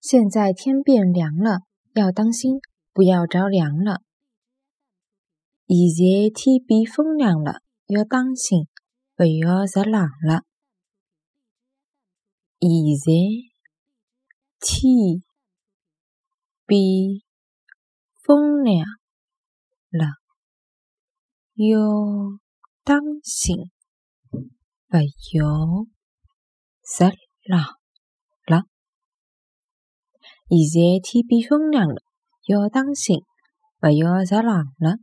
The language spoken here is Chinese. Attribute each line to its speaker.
Speaker 1: 现在天变凉了，要当心，不要着凉了。
Speaker 2: 现在天变风凉了，要当心，不要着冷了。
Speaker 3: 现在天变风凉了，要当心，不要着冷。
Speaker 2: 现在天变风凉了，要当心，不要着冷了。